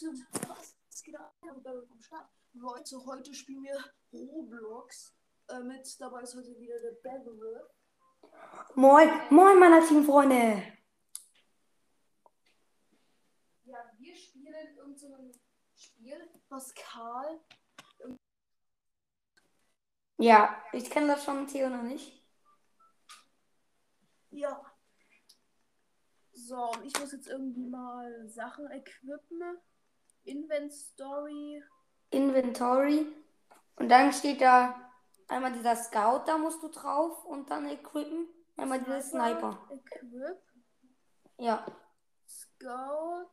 Leute, was geht ab? Vom Start. Leute, heute spielen wir Roblox. Äh, mit dabei ist heute wieder der Barrel. Moin, moin, meine Teamfreunde. Ja, wir spielen irgendein so ein Spiel, was Karl. Ja, ich kenne das schon, Theo noch nicht. Ja. So, und ich muss jetzt irgendwie mal Sachen equippen. Inventory. Inventory. Und dann steht da einmal dieser Scout, da musst du drauf und dann equippen. Einmal dieser Sniper. Equip. Ja. Scout.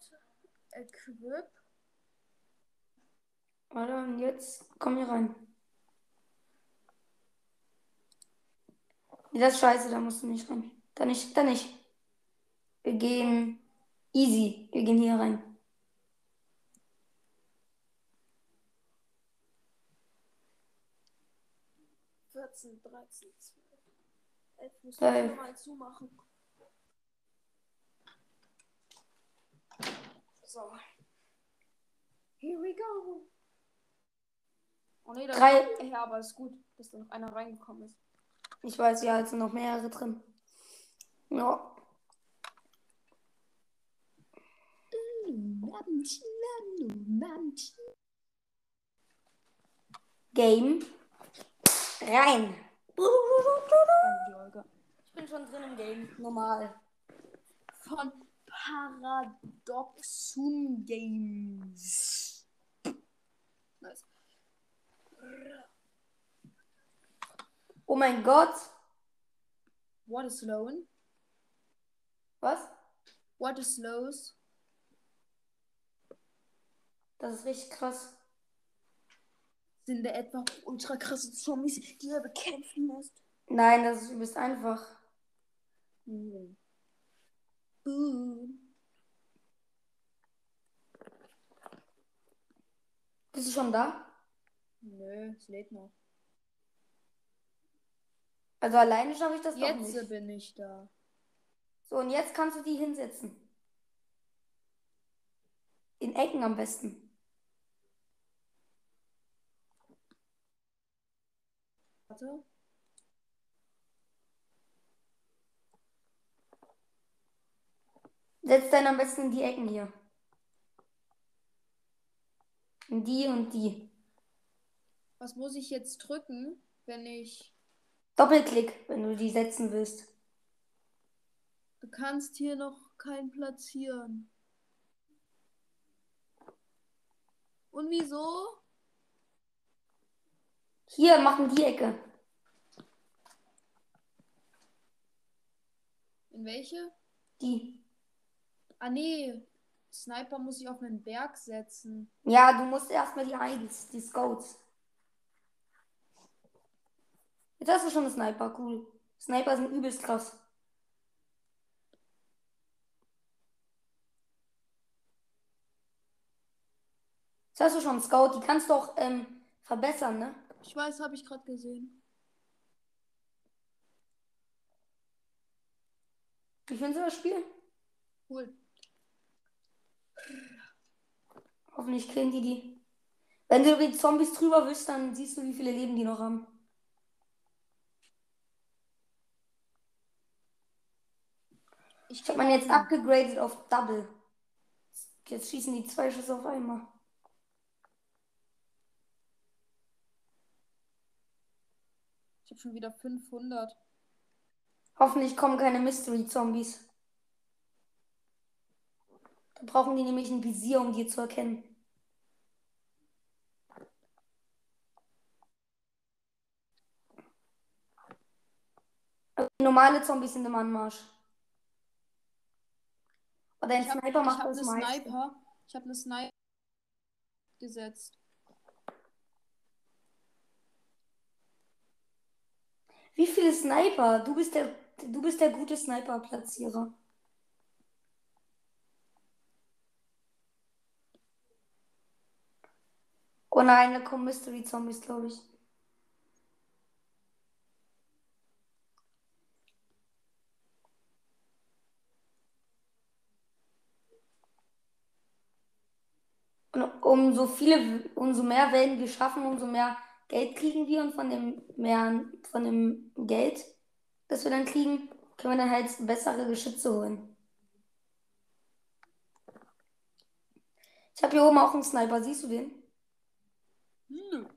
Equip. Warte, und jetzt komm hier rein. Das ist scheiße, da musst du nicht rein. Da nicht, da nicht. Wir gehen easy. Wir gehen hier rein. Vierzehn, dreizehn, zwölf. Elf muss Zwölf. ich mal zumachen. So. Here we go. Oh nee, da Drei. ist- Ja, aber ist gut, dass da noch einer reingekommen ist. Ich weiß, ja, es sind noch mehrere drin. Ja. Game. Rein. Ich bin schon drin im Game. Normal. Von Paradoxum Games. Nice. Oh mein Gott. What is Sloan? Was? What is Slows? Das ist richtig krass. Sind da etwa ultra krasse Zombies, die er bekämpfen muss? Nein, das ist übelst einfach. Boom. Boom. Bist du schon da? Nö, es lädt noch. Also alleine schaffe ich das doch Jetzt nicht. bin ich da. So, und jetzt kannst du die hinsetzen. In Ecken am besten. Warte. Setz deinen am besten in die Ecken hier. In die und die. Was muss ich jetzt drücken, wenn ich. Doppelklick, wenn du die setzen willst. Du kannst hier noch keinen platzieren. Und wieso? Hier, machen die Ecke. In welche? Die. Ah, nee. Sniper muss ich auf einen Berg setzen. Ja, du musst erstmal die Eins, die Scouts. Jetzt hast du schon einen Sniper, cool. Sniper sind übelst krass. Jetzt hast du schon einen Scout, die kannst du auch ähm, verbessern, ne? Ich weiß, habe ich gerade gesehen. Wie findest du das Spiel? Cool. Hoffentlich killen die die. Wenn du über die Zombies drüber wischst, dann siehst du, wie viele Leben die noch haben. Ich habe man jetzt abgegradet auf Double. Jetzt schießen die zwei Schüsse auf einmal. Ich habe schon wieder 500. Hoffentlich kommen keine Mystery-Zombies. Da brauchen die nämlich ein Visier, um die zu erkennen. Also normale Zombies sind im Anmarsch. Oder ein Ich Sniper macht hab das eine. Sniper. Ich habe eine Sniper gesetzt. Wie viele Sniper? Du bist der, du bist der gute Sniper-Platzierer. Oh nein, da kommen Mystery-Zombies, glaube ich. Und umso viele, umso mehr Wellen wir schaffen, umso mehr Geld kriegen wir und von dem mehr, von dem Geld, das wir dann kriegen, können wir dann halt bessere Geschütze holen. Ich habe hier oben auch einen Sniper, siehst du den? Nö.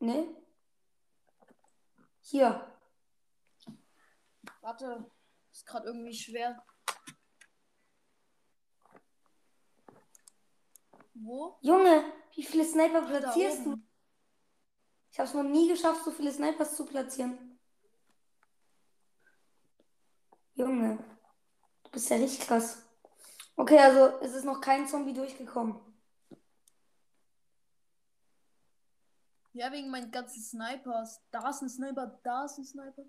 Ne? Hier. Warte, ist gerade irgendwie schwer. Wo? Junge, wie viele Sniper platzierst du? Ich habe es noch nie geschafft, so viele Snipers zu platzieren. Junge, du bist ja richtig krass. Okay, also es ist noch kein Zombie durchgekommen. Ja, wegen meinen ganzen Snipers. Da ist ein Sniper, da ist ein Sniper.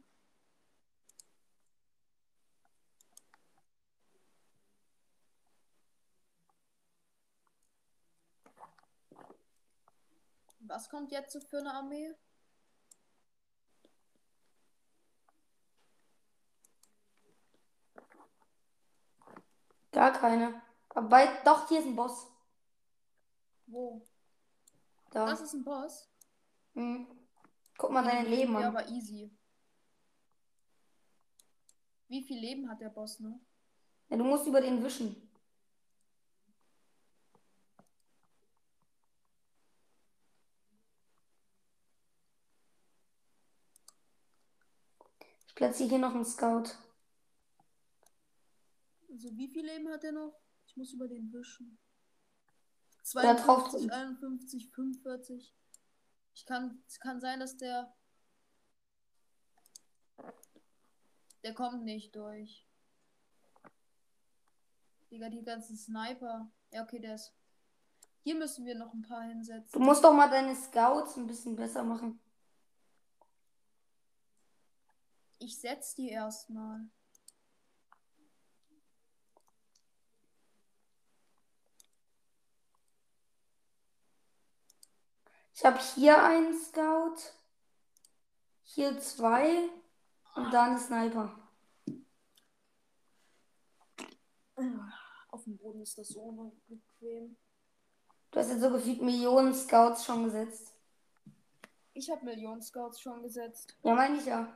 Was kommt jetzt für eine Armee? Gar keine. Aber doch, hier ist ein Boss. Wo? Da. Das ist ein Boss. Hm. Guck mal dein Leben Ja, an. aber easy. Wie viel Leben hat der Boss noch? Ja, du musst über den wischen. Ich platziere hier noch einen Scout. Also wie viel Leben hat er noch? Ich muss über den wischen. Da drauf 52, drücken. 51, 45. Ich kann, es kann sein, dass der. Der kommt nicht durch. Digga, die ganzen Sniper. Ja, okay, der ist. Hier müssen wir noch ein paar Du hinsetzen. musst doch mal deine Scouts ein bisschen besser machen. Ich setz die erstmal. Ich habe hier einen Scout, hier zwei und da einen Sniper. Auf dem Boden ist das so unbequem. Du hast jetzt so gefühlt Millionen Scouts schon gesetzt. Ich habe Millionen Scouts schon gesetzt. Ja, meine ich ja.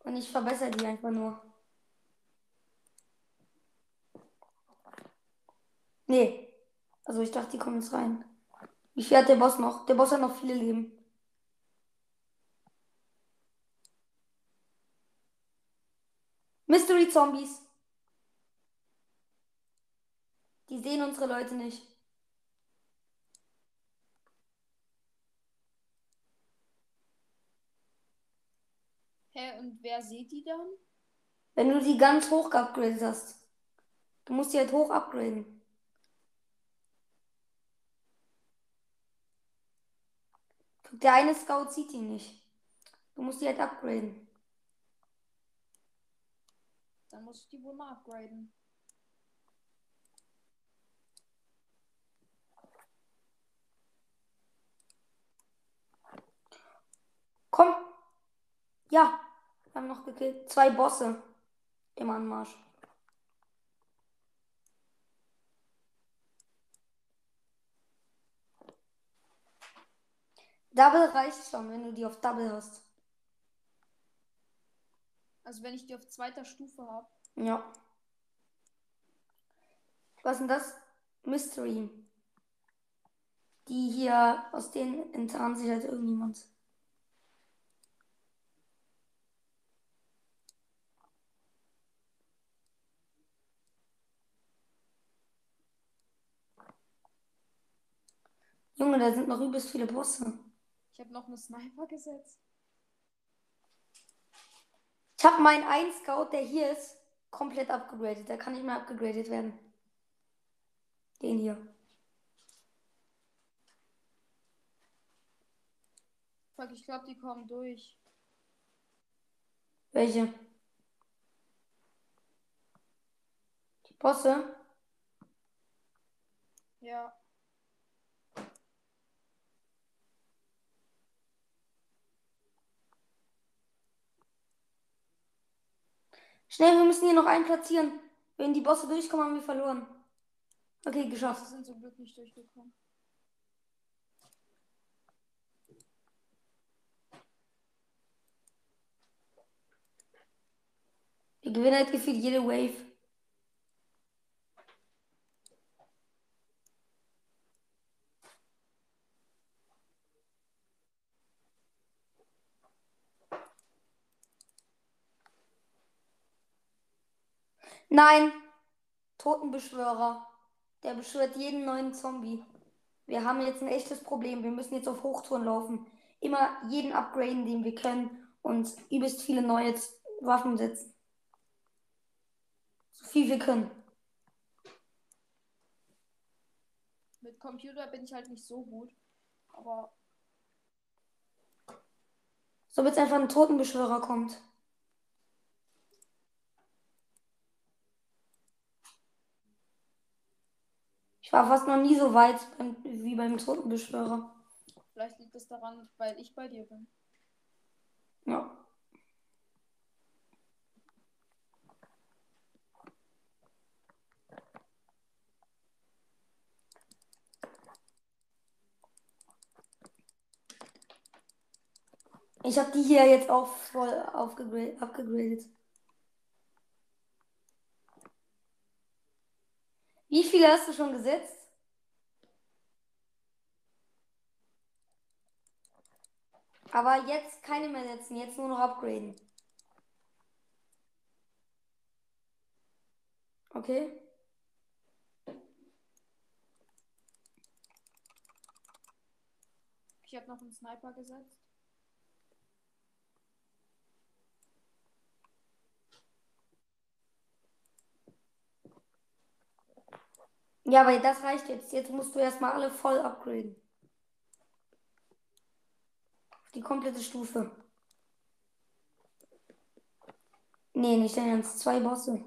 Und ich verbessere die einfach nur. Nee. Also ich dachte, die kommen jetzt rein. Viel hat der Boss noch? Der Boss hat noch viele Leben. Mystery Zombies. Die sehen unsere Leute nicht. Hä, und wer sieht die dann? Wenn du die ganz hoch geupgradet hast. Du musst die halt hoch upgraden. Der eine Scout sieht die nicht. Du musst die halt upgraden. Dann muss ich die wohl mal upgraden. Komm. Ja. Wir haben noch gekillt. Zwei Bosse im Anmarsch. Double reicht schon, wenn du die auf Double hast. Also wenn ich die auf zweiter Stufe habe. Ja. Was ist denn das? Mystery. Die hier, aus denen enttarnt sich halt irgendjemand. Junge, da sind noch übelst viele Bosse. Ich habe noch eine Sniper gesetzt. Ich habe meinen einen Scout, der hier ist, komplett abgegradet. Der kann nicht mehr abgegradet werden. Den hier. Fuck, ich glaube, die kommen durch. Welche? Die Bosse? Ja. Schnell, wir müssen hier noch einen platzieren. Wenn die Bosse durchkommen, haben wir verloren. Okay, geschafft. sind zum Glück nicht durchgekommen. Wir gewinnen halt gefühlt jede Wave. Nein, Totenbeschwörer. Der beschwört jeden neuen Zombie. Wir haben jetzt ein echtes Problem. Wir müssen jetzt auf Hochtouren laufen. Immer jeden upgraden, den wir können. Und übelst viele neue Waffen setzen. So viel wir können. Mit Computer bin ich halt nicht so gut. Aber So bis einfach ein Totenbeschwörer kommt. Ich war fast noch nie so weit beim, wie beim Totenbeschwörer. vielleicht liegt es daran, weil ich bei dir bin. Ja. Ich habe die hier jetzt auch voll abgegradet. Wie viele hast du schon gesetzt? Aber jetzt keine mehr setzen, jetzt nur noch upgraden. Okay. Ich habe noch einen Sniper gesetzt. Ja, aber das reicht jetzt. Jetzt musst du erstmal alle voll upgraden. Die komplette Stufe. Nee, nicht dein Ernst. Zwei Bosse.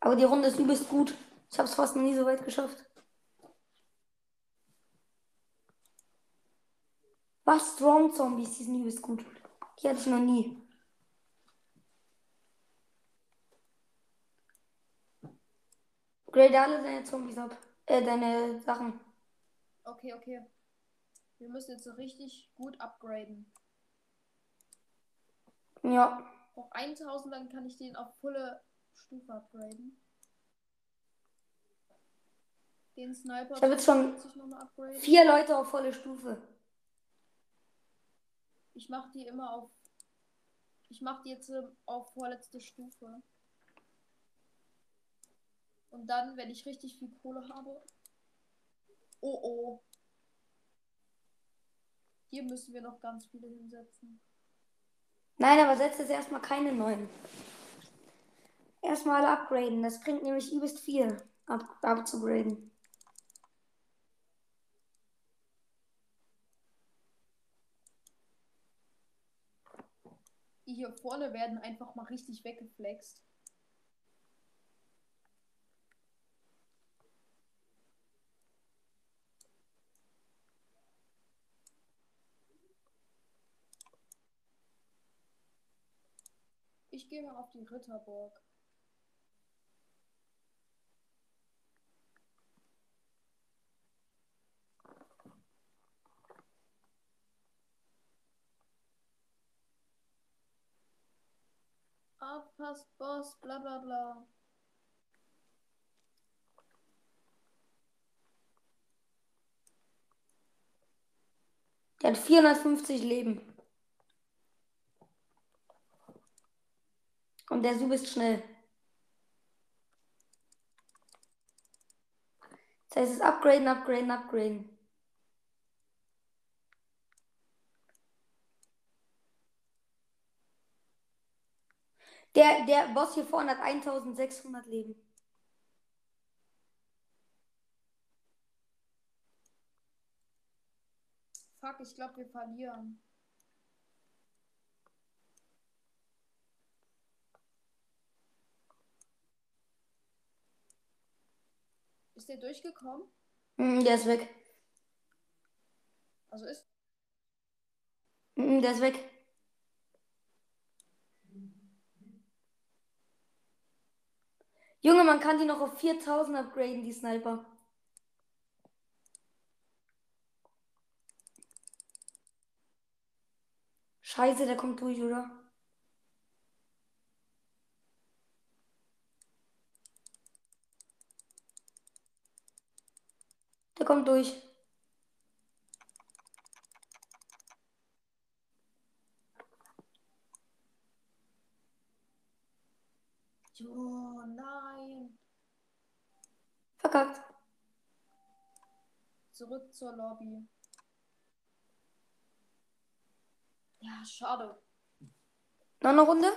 Aber die Runde ist übelst gut. Ich habe es fast noch nie so weit geschafft. Was? Strong Zombies, die sind übelst gut. Die hatte ich noch nie. Grade alle deine Zombies ab. Äh, deine Sachen. Okay, okay. Wir müssen jetzt so richtig gut upgraden. Ja. Auf 1000, dann kann ich den auf volle Stufe upgraden. Den Sniper Ich hab jetzt schon. Vier Leute auf volle Stufe. Ich mache die immer auf. Ich mache die jetzt äh, auf vorletzte Stufe. Und dann, wenn ich richtig viel Kohle habe. Oh oh. Hier müssen wir noch ganz viele hinsetzen. Nein, aber setz jetzt erstmal keine neuen. Erstmal upgraden. Das bringt nämlich übelst viel ab, abzugraden. Die hier vorne werden einfach mal richtig weggeflext. Ich gehe mal auf die Ritterburg. Aufpasst, Boss, bla bla bla. Der hat 450 Leben. Und der ist übelst schnell. Das heißt, es ist upgraden, upgraden, upgraden. Der, der Boss hier vorne hat 1600 Leben. Fuck, ich glaube, wir verlieren. Der durchgekommen? Mm, der ist weg. Also ist. Mm, der ist weg. Junge, man kann die noch auf 4000 upgraden, die Sniper. Scheiße, der kommt durch, oder? Der kommt durch. Oh nein. Verkackt. Zurück zur Lobby. Ja, schade. Noch eine Runde?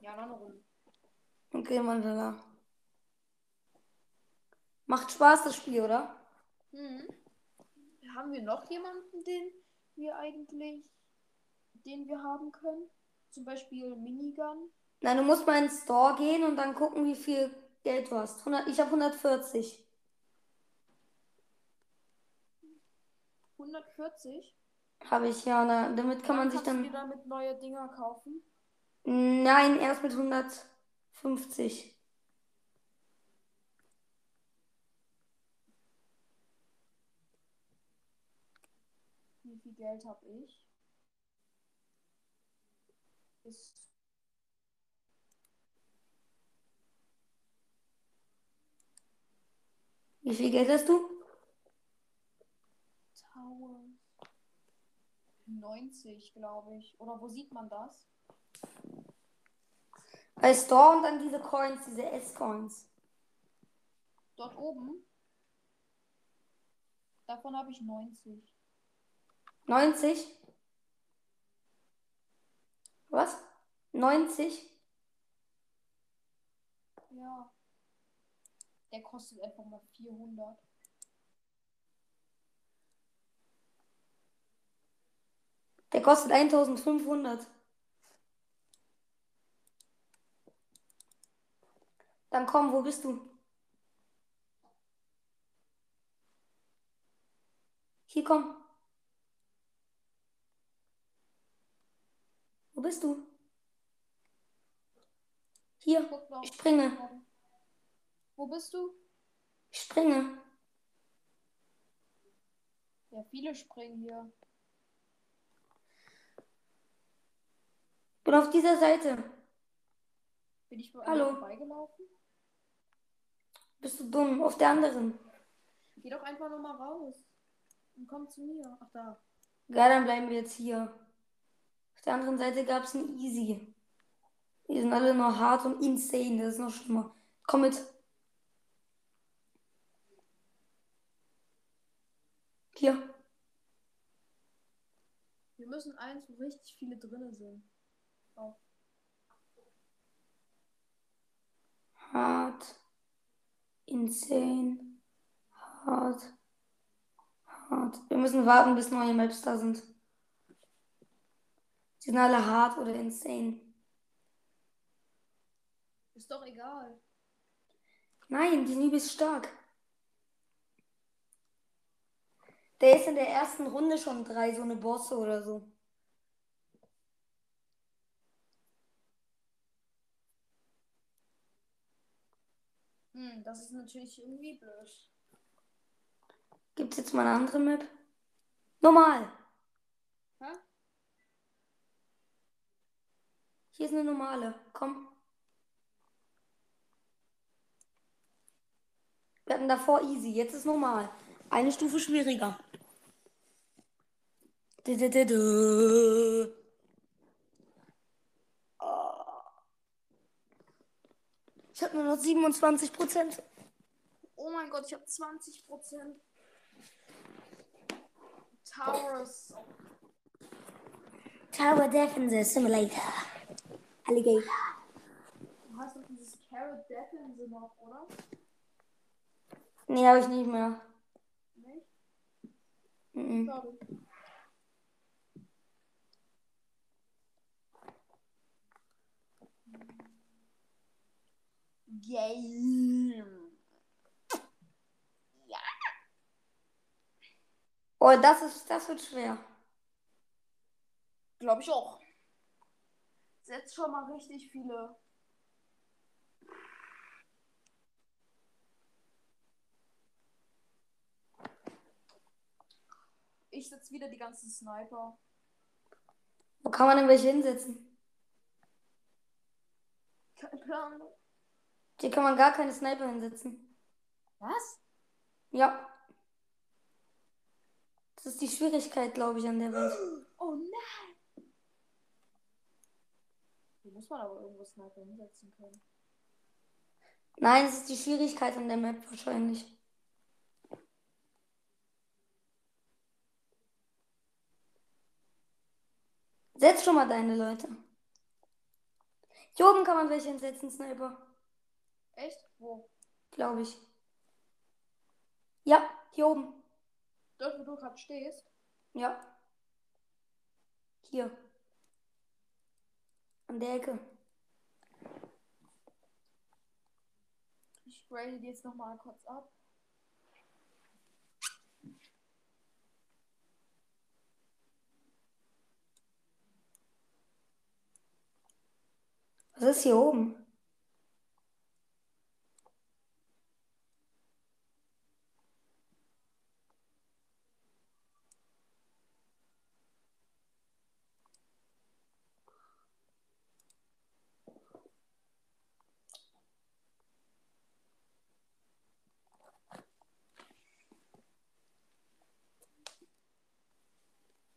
Ja, noch eine Runde. Okay, Mandala. Macht Spaß, das Spiel, oder? Mhm. Haben wir noch jemanden, den wir eigentlich, den wir haben können? Zum Beispiel Minigun. Nein, du musst mal ins Store gehen und dann gucken, wie viel Geld du hast. 100, ich habe 140. 140? Habe ich ja. Na, damit kann man sich kannst du dann. dir damit neue Dinger kaufen? Nein, erst mit 150. Wie viel Geld habe ich? Ist Wie viel Geld hast du? Tower 90, glaube ich. Oder wo sieht man das? Bei Store und dann diese Coins, diese S-Coins. Dort oben. Davon habe ich 90. 90? Was? 90? Ja. Der kostet einfach mal 400. Der kostet 1500. Dann komm, wo bist du? Hier komm. Wo bist du? Hier, ich springe. Wo bist du? Ich springe. Ja, viele springen hier. Bin auf dieser Seite. Bin ich bei Hallo. vorbeigelaufen? Bist du dumm? Auf der anderen. Geh doch einfach nochmal raus. Und komm zu mir. Ach da. Geil, dann bleiben wir jetzt hier. Auf der anderen Seite gab es ein Easy. Die sind alle nur hart und insane. Das ist noch schlimmer. Komm mit. Hier. Wir müssen eins, wo richtig viele drinne sind. Oh. Hart. Insane. Hart. Hart. Wir müssen warten, bis neue Maps da sind. Die sind alle hart oder insane. Ist doch egal. Nein, die sind übelst stark. Der ist in der ersten Runde schon drei, so eine Bosse oder so. Hm, das ist natürlich irgendwie blöd. Gibt's jetzt mal eine andere Map? Normal. Hä? Hier ist eine normale. Komm. Wir hatten davor easy, jetzt ist normal. Eine Stufe schwieriger. Dü, dü, dü. Oh. Ich habe nur noch 27 Prozent. Oh mein Gott, ich habe 20 Prozent. Towers. Tower Defense Simulator. Alligator. Du hast doch dieses Carrot Defense noch, oder? Nee, habe ich nicht mehr. Nicht? Mhm. Schade. Game. Oh, das ist, das wird schwer. Glaube ich auch setzt schon mal richtig viele. Ich setze wieder die ganzen Sniper. Wo kann man denn welche hinsetzen? Kein Plan. Hier kann man gar keine Sniper hinsetzen. Was? Ja. Das ist die Schwierigkeit, glaube ich, an der Welt. Oh nein! Muss man aber irgendwo Sniper hinsetzen können. Nein, es ist die Schwierigkeit an der Map wahrscheinlich. Setz schon mal deine Leute. Hier oben kann man welche hinsetzen, Sniper. Echt? Wo? Glaube ich. Ja, hier oben. Dort, wo du gerade stehst? Ja. Hier. An der Ecke. Ich grade die jetzt nochmal kurz ab. Was ist hier oben?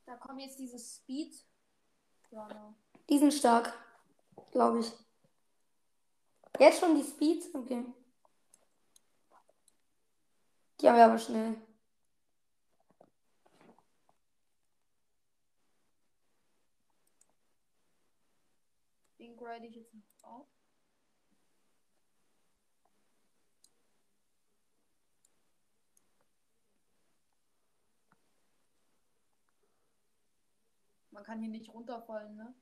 Da kommen jetzt diese Speed Runner. Die sind stark. Glaube ich. Jetzt schon die Speeds? Okay. Die haben wir aber schnell. Den grade ich jetzt noch auf. Kann hier nicht runterfallen, ne?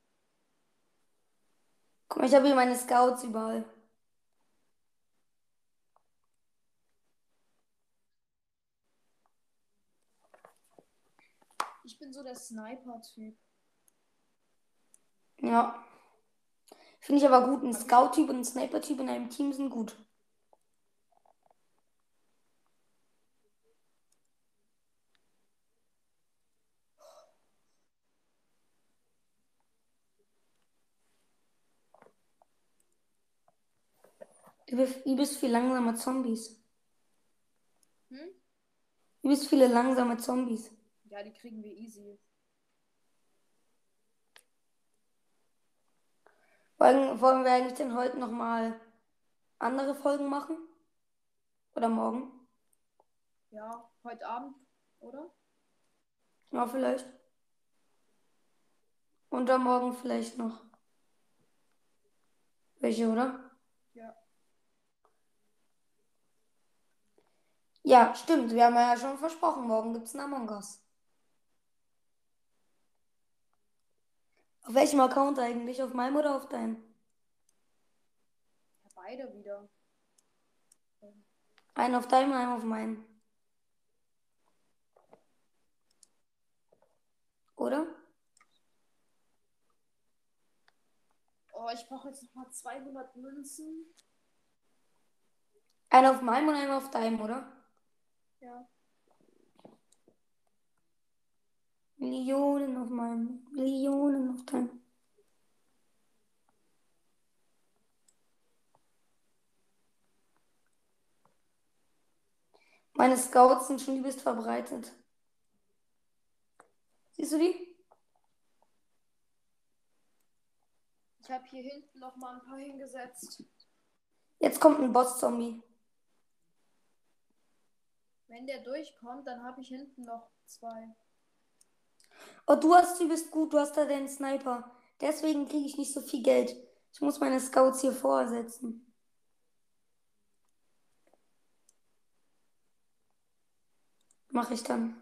Guck mal, ich habe hier meine Scouts überall. Ich bin so der Sniper-Typ. Ja. Finde ich aber gut. Ein Scout-Typ und ein Sniper-Typ in einem Team sind gut. Übelst viel langsame Zombies. Hm? Übelst viele langsame Zombies. Ja, die kriegen wir easy. Wollen, wollen wir eigentlich denn heute nochmal andere Folgen machen? Oder morgen? Ja, heute Abend, oder? Ja, vielleicht. Und dann morgen vielleicht noch. Welche, oder? Ja. Ja, stimmt. Wir haben ja schon versprochen, morgen gibt es einen Among Us. Auf welchem Account eigentlich? Auf meinem oder auf deinem? Ja, beide wieder. Einen auf deinem, einen auf meinem. Oder? Oh, ich brauche jetzt nochmal 200 Münzen. Einen auf meinem und einen auf deinem, oder? Ja. Millionen auf meinem, Millionen auf deinem. Meine Scouts sind schon übelst verbreitet. Siehst du die? Ich habe hier hinten nochmal ein paar hingesetzt. Jetzt kommt ein Boss-Zombie. Wenn der durchkommt, dann habe ich hinten noch zwei. Oh, du hast übelst gut, du hast da den Sniper. Deswegen kriege ich nicht so viel Geld. Ich muss meine Scouts hier vorsetzen. Mache ich dann.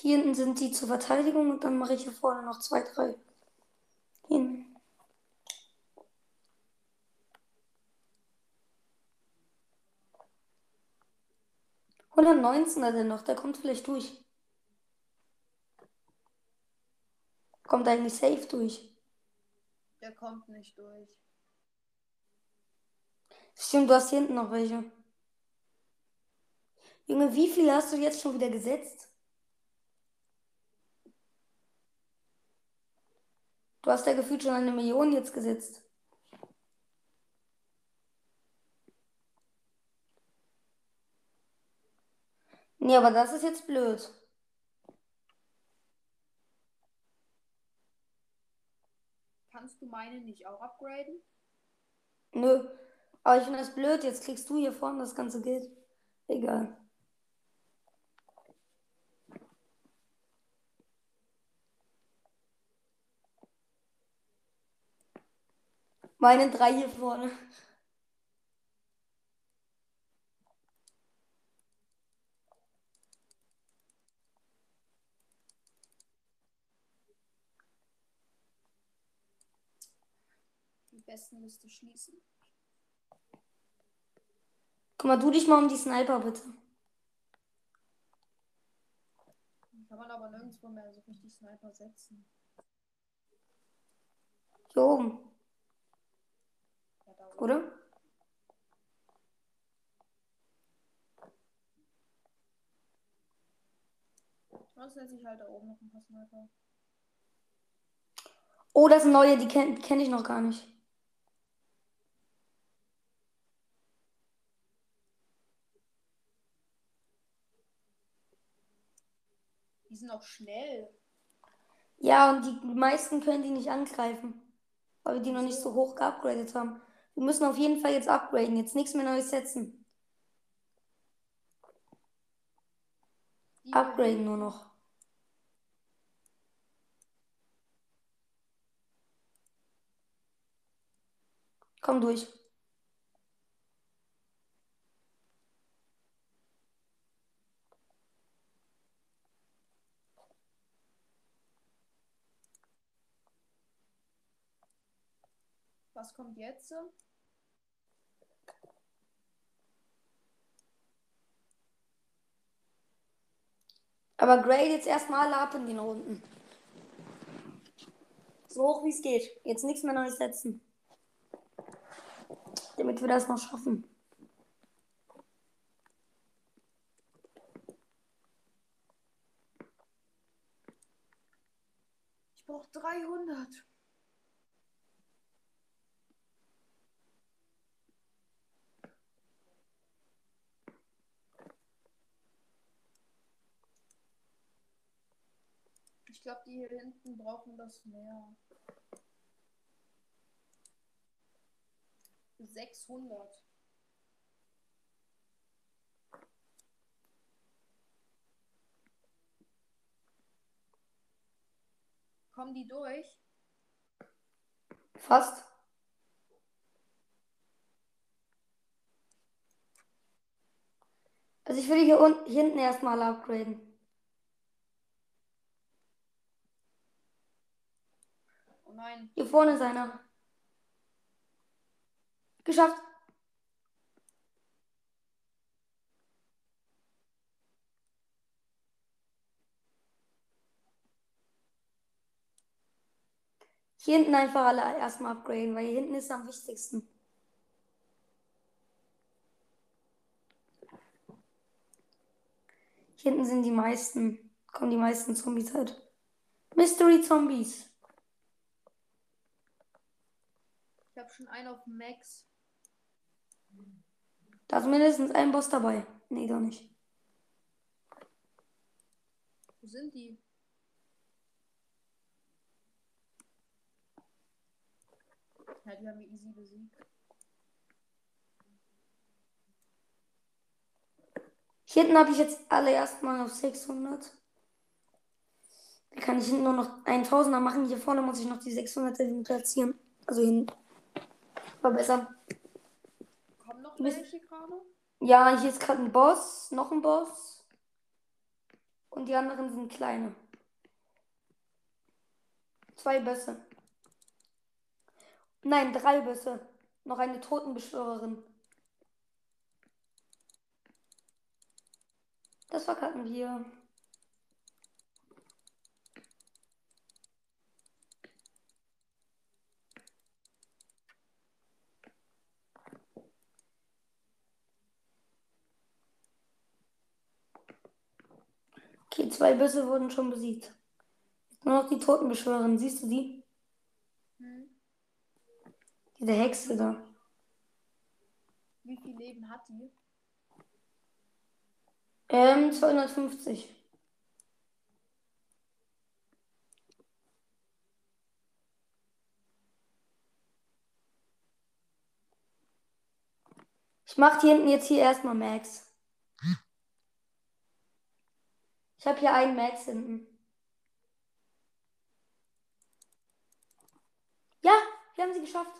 Hier hinten sind die zur Verteidigung und dann mache ich hier vorne noch zwei, drei. 119 hat er noch, der kommt vielleicht durch. Kommt eigentlich safe durch. Der kommt nicht durch. Stimmt, du hast hier hinten noch welche. Junge, wie viele hast du jetzt schon wieder gesetzt? Du hast ja gefühlt schon eine Million jetzt gesetzt. Nee, aber das ist jetzt blöd. Kannst du meine nicht auch upgraden? Nö. Aber ich finde das blöd. Jetzt kriegst du hier vorne das ganze Geld. Egal. Meine drei hier vorne. Besten Liste schließen. Guck du dich mal um die Sniper, bitte. Kann man aber nirgendwo mehr so richtig Sniper setzen. Hier oben. Ja. Oder? Was setze ich halt da oben noch ein paar Sniper? Oh, das sind neue, die kenne kenn ich noch gar nicht. Sind auch schnell. Ja, und die meisten können die nicht angreifen. Weil wir die noch nicht so hoch geupgradet haben. Wir müssen auf jeden Fall jetzt upgraden. Jetzt nichts mehr Neues setzen. Die Upgraden nur noch. Komm durch. Was kommt jetzt? Aber grade jetzt erstmal ab in den Runden. So hoch wie es geht. Jetzt nichts mehr Neues setzen. Damit wir das noch schaffen. Ich brauche 300. Ich glaube, die hier hinten brauchen das mehr. 600. Kommen die durch? Fast. Also ich würde hier unten hinten erstmal upgraden. Nein. Hier vorne ist einer. Geschafft. Hier hinten einfach alle erstmal upgraden, weil hier hinten ist am wichtigsten. Hier hinten sind die meisten, kommen die meisten Zombies halt. Mystery Zombies. Ich habe schon einen auf Max. Da ist mindestens ein Boss dabei. Nee, doch nicht. Wo sind die? Ja, die haben wir easy besiegt. Hier hinten habe ich jetzt alle erstmal auf 600. Da kann ich hinten nur noch 1000er machen. Hier vorne muss ich noch die 600er platzieren. Also hinten. Verbessern. Kommen noch welche gerade? Ja, hier ist gerade ein Boss, noch ein Boss. Und die anderen sind kleine. Zwei Bösse. Nein, drei Bösse. Noch eine Totenbeschwörerin. Das verkacken wir. Okay, zwei Bösse wurden schon besiegt. Nur noch die Totenbeschwörerin. Siehst du die? Diese Hexe da. Wie viel Leben hat die? Ähm, 250. Ich mach hier hinten jetzt hier erstmal Max. Ich habe hier einen Max hinten. Ja, wir haben sie geschafft.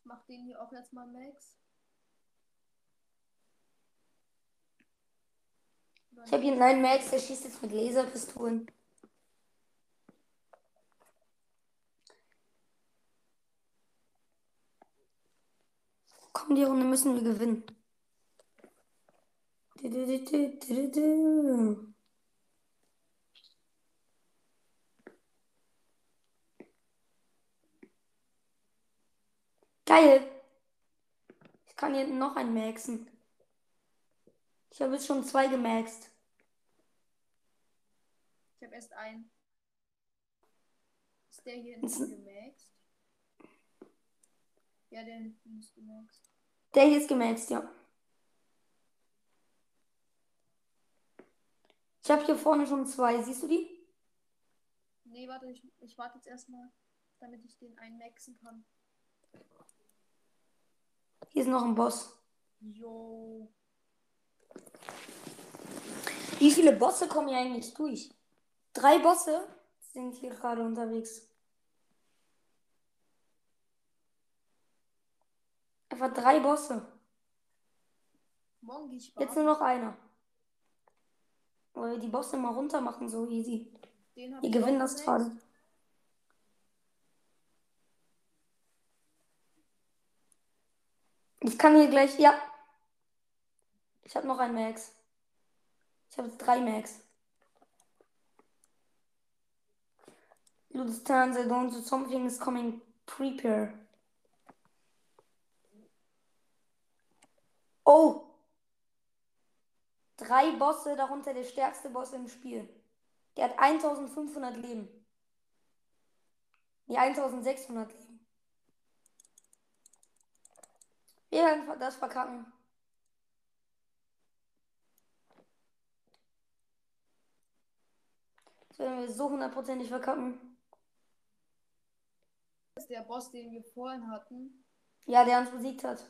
Ich mach den hier auch jetzt mal Max. Ich habe hier einen Max, der schießt jetzt mit Laserpistolen. Komm, die Runde müssen wir gewinnen. Du, du, du, du, du. Geil. Ich kann hier noch einen maxen. Ich habe jetzt schon zwei gemaxt. Ich habe erst einen. Ist der hier hinten gemaxt? Ja, der hinten ist gemaxt. Der hier ist gemaxt, ja. Ich habe hier vorne schon zwei. Siehst du die? Nee, warte, ich, ich warte jetzt erstmal, damit ich den einmaxen kann. Hier ist noch ein Boss. Jo. Wie viele Bosse kommen hier eigentlich durch? Drei Bosse sind hier gerade unterwegs. Einfach drei Bosse. Morgen ich Jetzt nur noch einer. Weil wir die Bosse mal runter machen, so easy. Den Wir gewinnen das gerade. Ich kann hier gleich. Ja. Ich habe noch einen Max. Ich habe jetzt drei Max. Lufthansa don't do something is coming. Prepare. Oh! Drei Bosse, darunter der stärkste Boss im Spiel. Der hat 1500 Leben. Nee, 1600 Leben. Wir werden das verkacken. Das werden wir so hundertprozentig verkacken. Das ist der Boss, den wir vorhin hatten. Ja, der uns besiegt hat.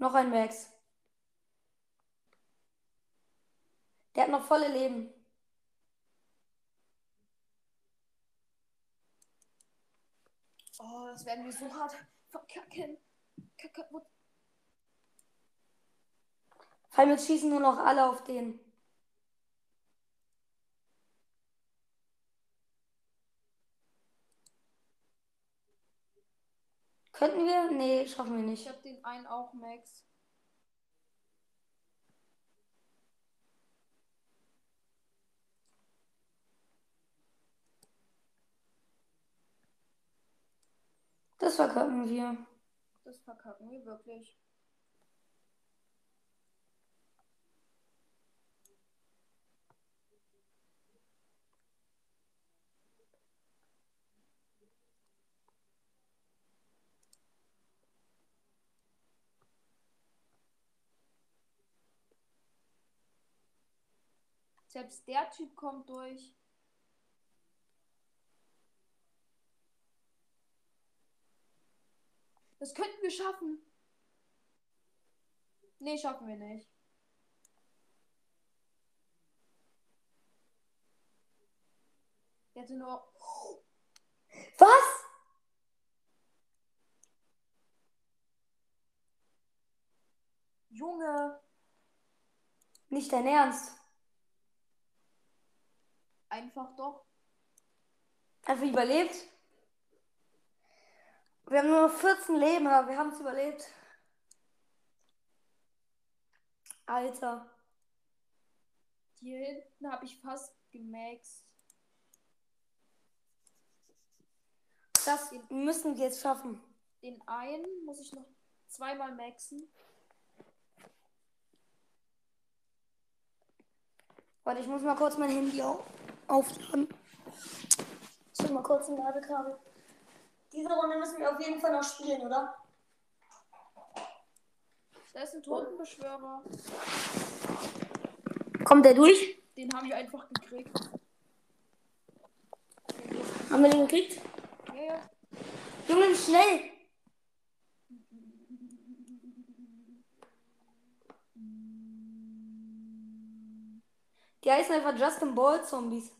Noch ein Max. Der hat noch volle Leben. Oh, das werden wir so hart verkacken. Kacke, Vor allem jetzt schießen nur noch alle auf den. Könnten wir? Nee, schaffen wir Ich nicht. habe den einen auch, Max. Das verkacken wir. Das verkacken wir wirklich. Selbst der Typ kommt durch. Das könnten wir schaffen. Nee, schaffen wir nicht. Hatte nur. Was? Junge! Nicht dein Ernst. Einfach doch. Also überlebt. Wir haben nur noch 14 Leben, aber wir haben es überlebt. Alter. Hier hinten habe ich fast gemaxt. Das müssen wir jetzt schaffen. Den einen muss ich noch zweimal maxen. Warte, ich muss mal kurz mein Handy auf aufladen. Ich hol mal kurz ein Ladekabel. Diese Runde müssen wir auf jeden Fall noch spielen, oder? Da ist ein Totenbeschwörer. Kommt der durch? Den haben wir einfach gekriegt. Haben wir den gekriegt? Ja, ja. Junge, schnell! Die heißen einfach Justin Ball Zombies.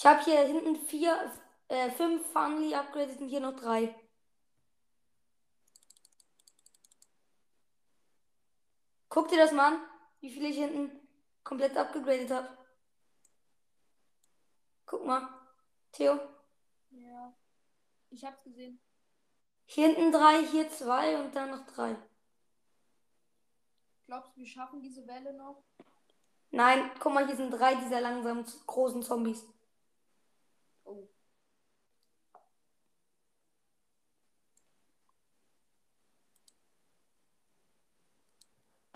Ich habe hier hinten vier, äh, fünf Funly upgraded und hier noch drei. Guck dir das mal an, wie viele ich hinten komplett abgegradet habe. Guck mal, Theo. Ja. Ich hab's gesehen. Hier hinten drei, hier zwei und dann noch drei. Glaubst du, wir schaffen diese Welle noch? Nein, guck mal, hier sind drei dieser langsamen, großen Zombies. Oh.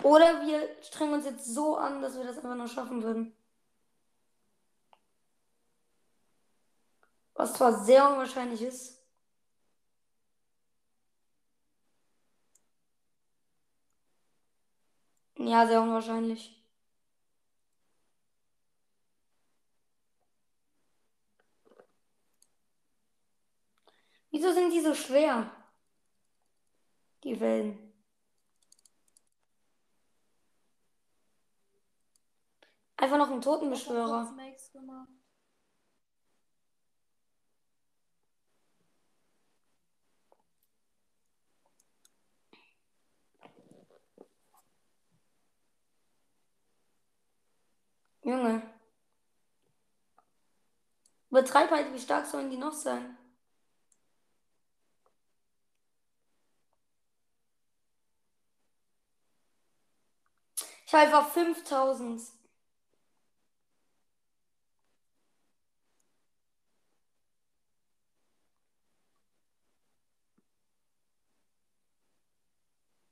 Oder wir strengen uns jetzt so an, dass wir das einfach noch schaffen würden. Was zwar sehr unwahrscheinlich ist. Ja, sehr unwahrscheinlich. Wieso sind die so schwer? Die Wellen. Einfach noch ein Ich hab Totenbeschwörer. Junge. Übertreib halt, wie stark sollen die noch sein? Ich habe einfach 5000.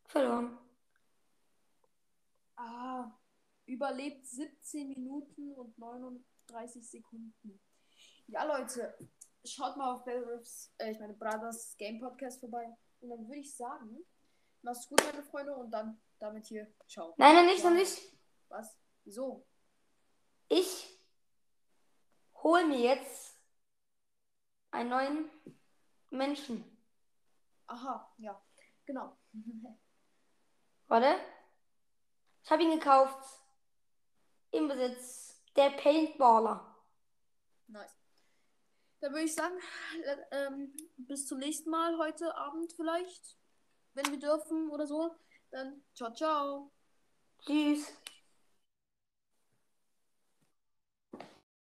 Verloren. Ah, überlebt 17 Minuten und 39 Sekunden. Ja, Leute, schaut mal auf Battle Riffs, äh, ich meine Brothers Game Podcast vorbei. Und dann würde ich sagen, macht's gut, meine Freunde, und dann damit hier, ciao. Nein, nein, nicht, noch nicht. Was? Wieso? Ich hol mir jetzt einen neuen Menschen. Aha, ja, genau. Warte. Ich habe ihn gekauft. Im Besitz. Der Paintballer. nice. Dann würde ich sagen, äh, ähm, bis zum nächsten Mal heute Abend vielleicht, wenn wir dürfen oder so. Dann ciao, ciao. Tschüss.